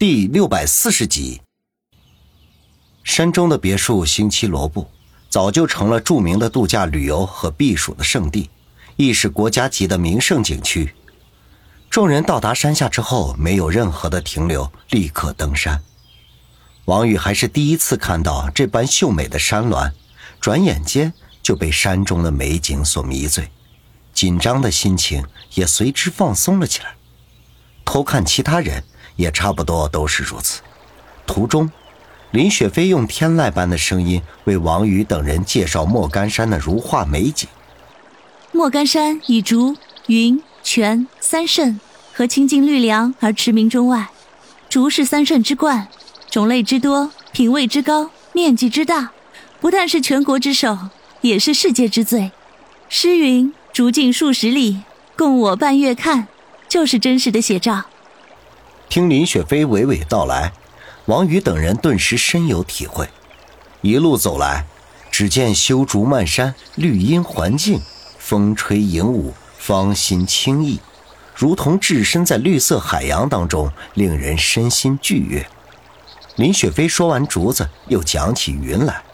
第六百四十集，山中的别墅星期罗布早就成了著名的度假旅游和避暑的胜地，亦是国家级的名胜景区。众人到达山下之后，没有任何的停留，立刻登山。王宇还是第一次看到这般秀美的山峦，转眼间就被山中的美景所迷醉，紧张的心情也随之放松了起来。偷看其他人。也差不多都是如此。途中，林雪飞用天籁般的声音为王宇等人介绍莫干山的如画美景。莫干山以竹、云、泉三圣和清净绿凉而驰名中外。竹是三圣之冠，种类之多，品位之高，面积之大，不但是全国之首，也是世界之最。诗云：“竹径数十里，共我半月看”，就是真实的写照。听林雪飞娓娓道来，王宇等人顿时深有体会。一路走来，只见修竹漫山，绿荫环境，风吹影舞，芳心清逸，如同置身在绿色海洋当中，令人身心俱悦。林雪飞说完竹子，又讲起云来。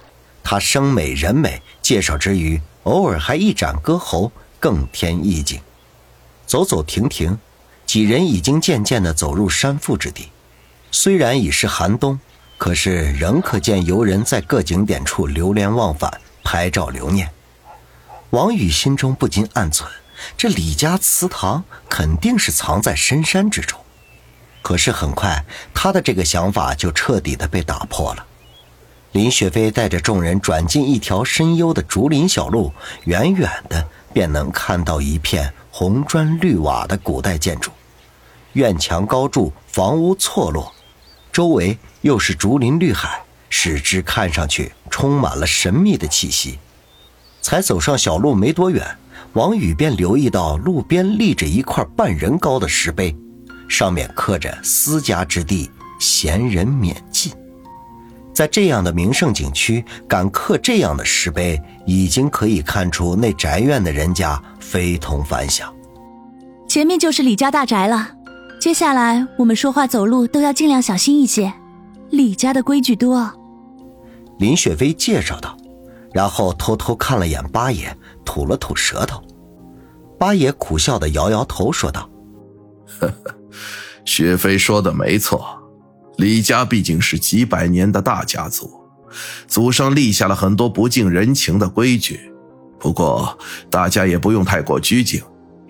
他声美人美，介绍之余，偶尔还一展歌喉，更添意境。走走停停。几人已经渐渐地走入山腹之地，虽然已是寒冬，可是仍可见游人在各景点处流连忘返，拍照留念。王宇心中不禁暗存：这李家祠堂肯定是藏在深山之中。可是很快，他的这个想法就彻底的被打破了。林雪飞带着众人转进一条深幽的竹林小路，远远的便能看到一片红砖绿瓦的古代建筑。院墙高筑，房屋错落，周围又是竹林绿海，使之看上去充满了神秘的气息。才走上小路没多远，王宇便留意到路边立着一块半人高的石碑，上面刻着“私家之地，闲人免”。在这样的名胜景区，敢刻这样的石碑，已经可以看出那宅院的人家非同凡响。前面就是李家大宅了。接下来我们说话走路都要尽量小心一些，李家的规矩多。林雪飞介绍道，然后偷偷看了眼八爷，吐了吐舌头。八爷苦笑的摇摇头说道：“呵呵，雪飞说的没错，李家毕竟是几百年的大家族，祖上立下了很多不近人情的规矩。不过大家也不用太过拘谨，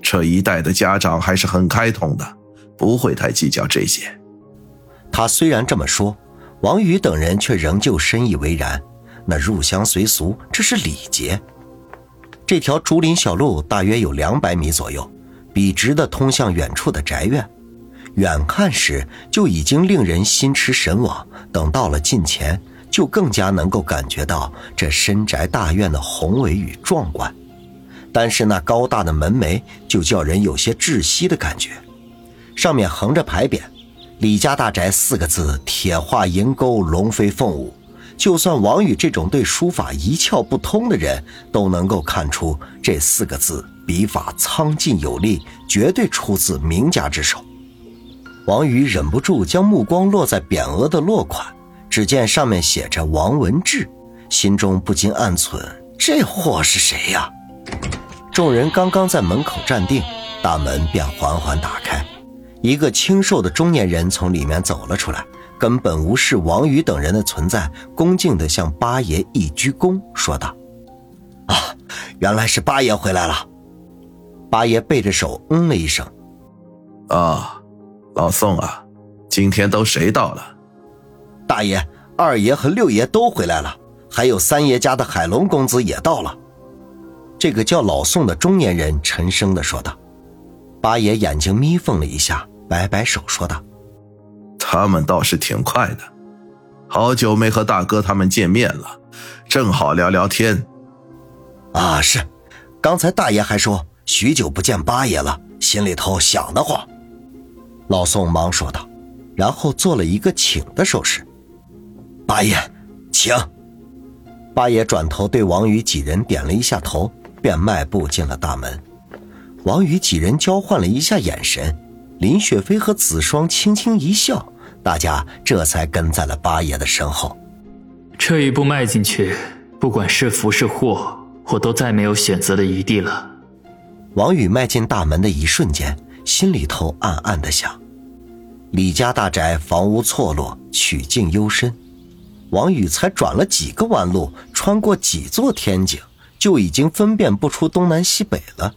这一代的家长还是很开通的。”不会太计较这些。他虽然这么说，王宇等人却仍旧深以为然。那入乡随俗，这是礼节。这条竹林小路大约有两百米左右，笔直的通向远处的宅院。远看时就已经令人心驰神往，等到了近前，就更加能够感觉到这深宅大院的宏伟与壮观。但是那高大的门楣就叫人有些窒息的感觉。上面横着牌匾，“李家大宅”四个字，铁画银钩，龙飞凤舞。就算王宇这种对书法一窍不通的人，都能够看出这四个字笔法苍劲有力，绝对出自名家之手。王宇忍不住将目光落在匾额的落款，只见上面写着“王文志”，心中不禁暗忖：这货是谁呀？众人刚刚在门口站定，大门便缓缓打开。一个清瘦的中年人从里面走了出来，根本无视王宇等人的存在，恭敬地向八爷一鞠躬，说道：“啊，原来是八爷回来了。”八爷背着手嗯了一声：“啊，老宋啊，今天都谁到了？”大爷、二爷和六爷都回来了，还有三爷家的海龙公子也到了。这个叫老宋的中年人沉声的说道。八爷眼睛眯缝了一下。摆摆手说道：“他们倒是挺快的，好久没和大哥他们见面了，正好聊聊天。”啊，是，刚才大爷还说许久不见八爷了，心里头想得慌。老宋忙说道，然后做了一个请的手势：“八爷，请。”八爷转头对王宇几人点了一下头，便迈步进了大门。王宇几人交换了一下眼神。林雪飞和子双轻轻一笑，大家这才跟在了八爷的身后。这一步迈进去，不管是福是祸，我都再没有选择的余地了。王宇迈进大门的一瞬间，心里头暗暗的想：李家大宅房屋错落，曲径幽深。王宇才转了几个弯路，穿过几座天井，就已经分辨不出东南西北了。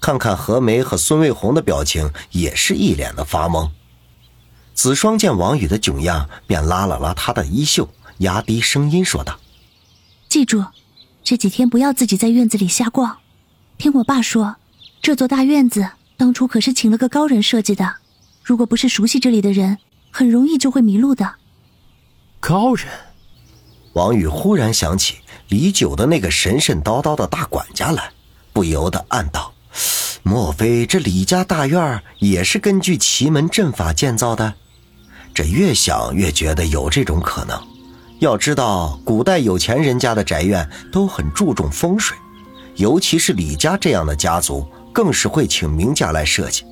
看看何梅和孙卫红的表情，也是一脸的发懵。子双见王宇的窘样，便拉了拉他的衣袖，压低声音说道：“记住，这几天不要自己在院子里瞎逛。听我爸说，这座大院子当初可是请了个高人设计的，如果不是熟悉这里的人，很容易就会迷路的。”高人，王宇忽然想起李九的那个神神叨叨的大管家来，不由得暗道：莫非这李家大院也是根据奇门阵法建造的？这越想越觉得有这种可能。要知道，古代有钱人家的宅院都很注重风水，尤其是李家这样的家族，更是会请名家来设计。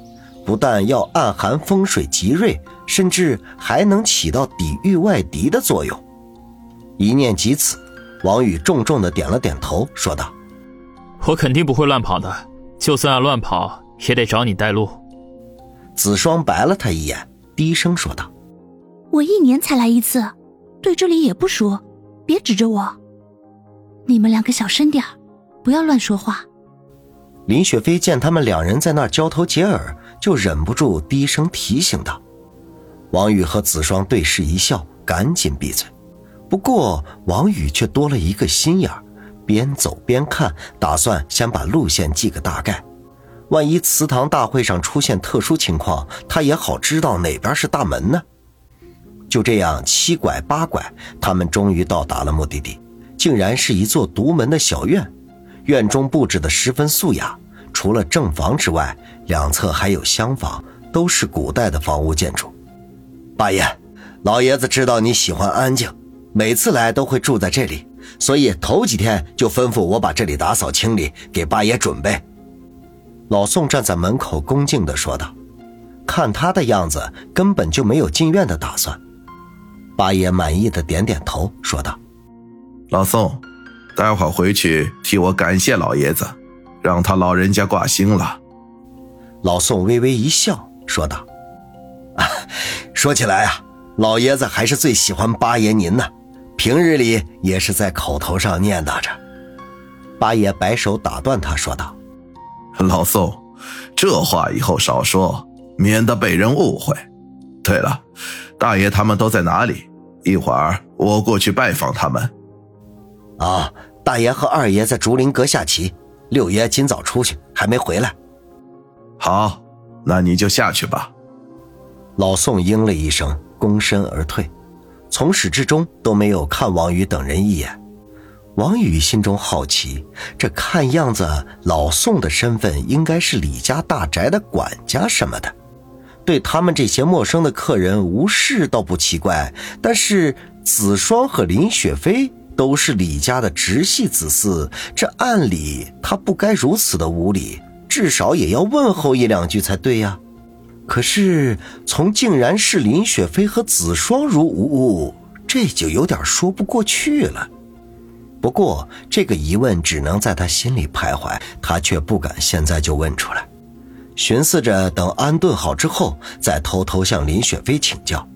不但要暗含风水吉瑞，甚至还能起到抵御外敌的作用。一念及此，王宇重重的点了点头，说道：“我肯定不会乱跑的，就算要乱跑，也得找你带路。”子双白了他一眼，低声说道：“我一年才来一次，对这里也不熟，别指着我。你们两个小声点不要乱说话。”林雪飞见他们两人在那儿交头接耳。就忍不住低声提醒道：“王宇和子双对视一笑，赶紧闭嘴。不过王宇却多了一个心眼边走边看，打算先把路线记个大概。万一祠堂大会上出现特殊情况，他也好知道哪边是大门呢。”就这样七拐八拐，他们终于到达了目的地，竟然是一座独门的小院，院中布置的十分素雅。除了正房之外，两侧还有厢房，都是古代的房屋建筑。八爷，老爷子知道你喜欢安静，每次来都会住在这里，所以头几天就吩咐我把这里打扫清理，给八爷准备。老宋站在门口恭敬地说道：“看他的样子，根本就没有进院的打算。”八爷满意的点点头，说道：“老宋，待会儿回去替我感谢老爷子。”让他老人家挂心了。老宋微微一笑，说道：“啊，说起来啊，老爷子还是最喜欢八爷您呢，平日里也是在口头上念叨着。”八爷摆手打断他，说道：“老宋，这话以后少说，免得被人误会。对了，大爷他们都在哪里？一会儿我过去拜访他们。”啊，大爷和二爷在竹林阁下棋。六爷今早出去，还没回来。好，那你就下去吧。老宋应了一声，躬身而退，从始至终都没有看王宇等人一眼。王宇心中好奇，这看样子老宋的身份应该是李家大宅的管家什么的，对他们这些陌生的客人无视倒不奇怪。但是子双和林雪飞。都是李家的直系子嗣，这按理他不该如此的无礼，至少也要问候一两句才对呀。可是从竟然是林雪飞和子双如无物，这就有点说不过去了。不过这个疑问只能在他心里徘徊，他却不敢现在就问出来，寻思着等安顿好之后再偷偷向林雪飞请教。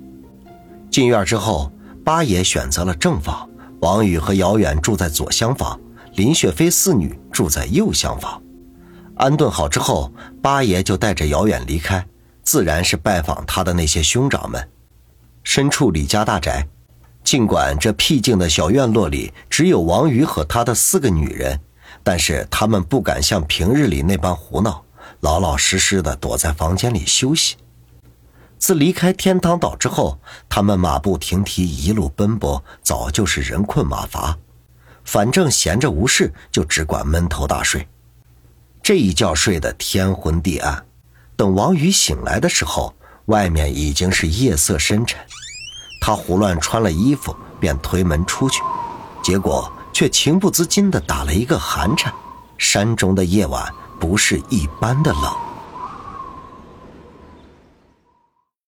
进院之后，八爷选择了正房。王宇和姚远住在左厢房，林雪飞四女住在右厢房。安顿好之后，八爷就带着姚远离开，自然是拜访他的那些兄长们。身处李家大宅，尽管这僻静的小院落里只有王宇和他的四个女人，但是他们不敢像平日里那般胡闹，老老实实的躲在房间里休息。自离开天堂岛之后，他们马不停蹄，一路奔波，早就是人困马乏。反正闲着无事，就只管闷头大睡。这一觉睡得天昏地暗，等王宇醒来的时候，外面已经是夜色深沉。他胡乱穿了衣服，便推门出去，结果却情不自禁地打了一个寒颤。山中的夜晚不是一般的冷。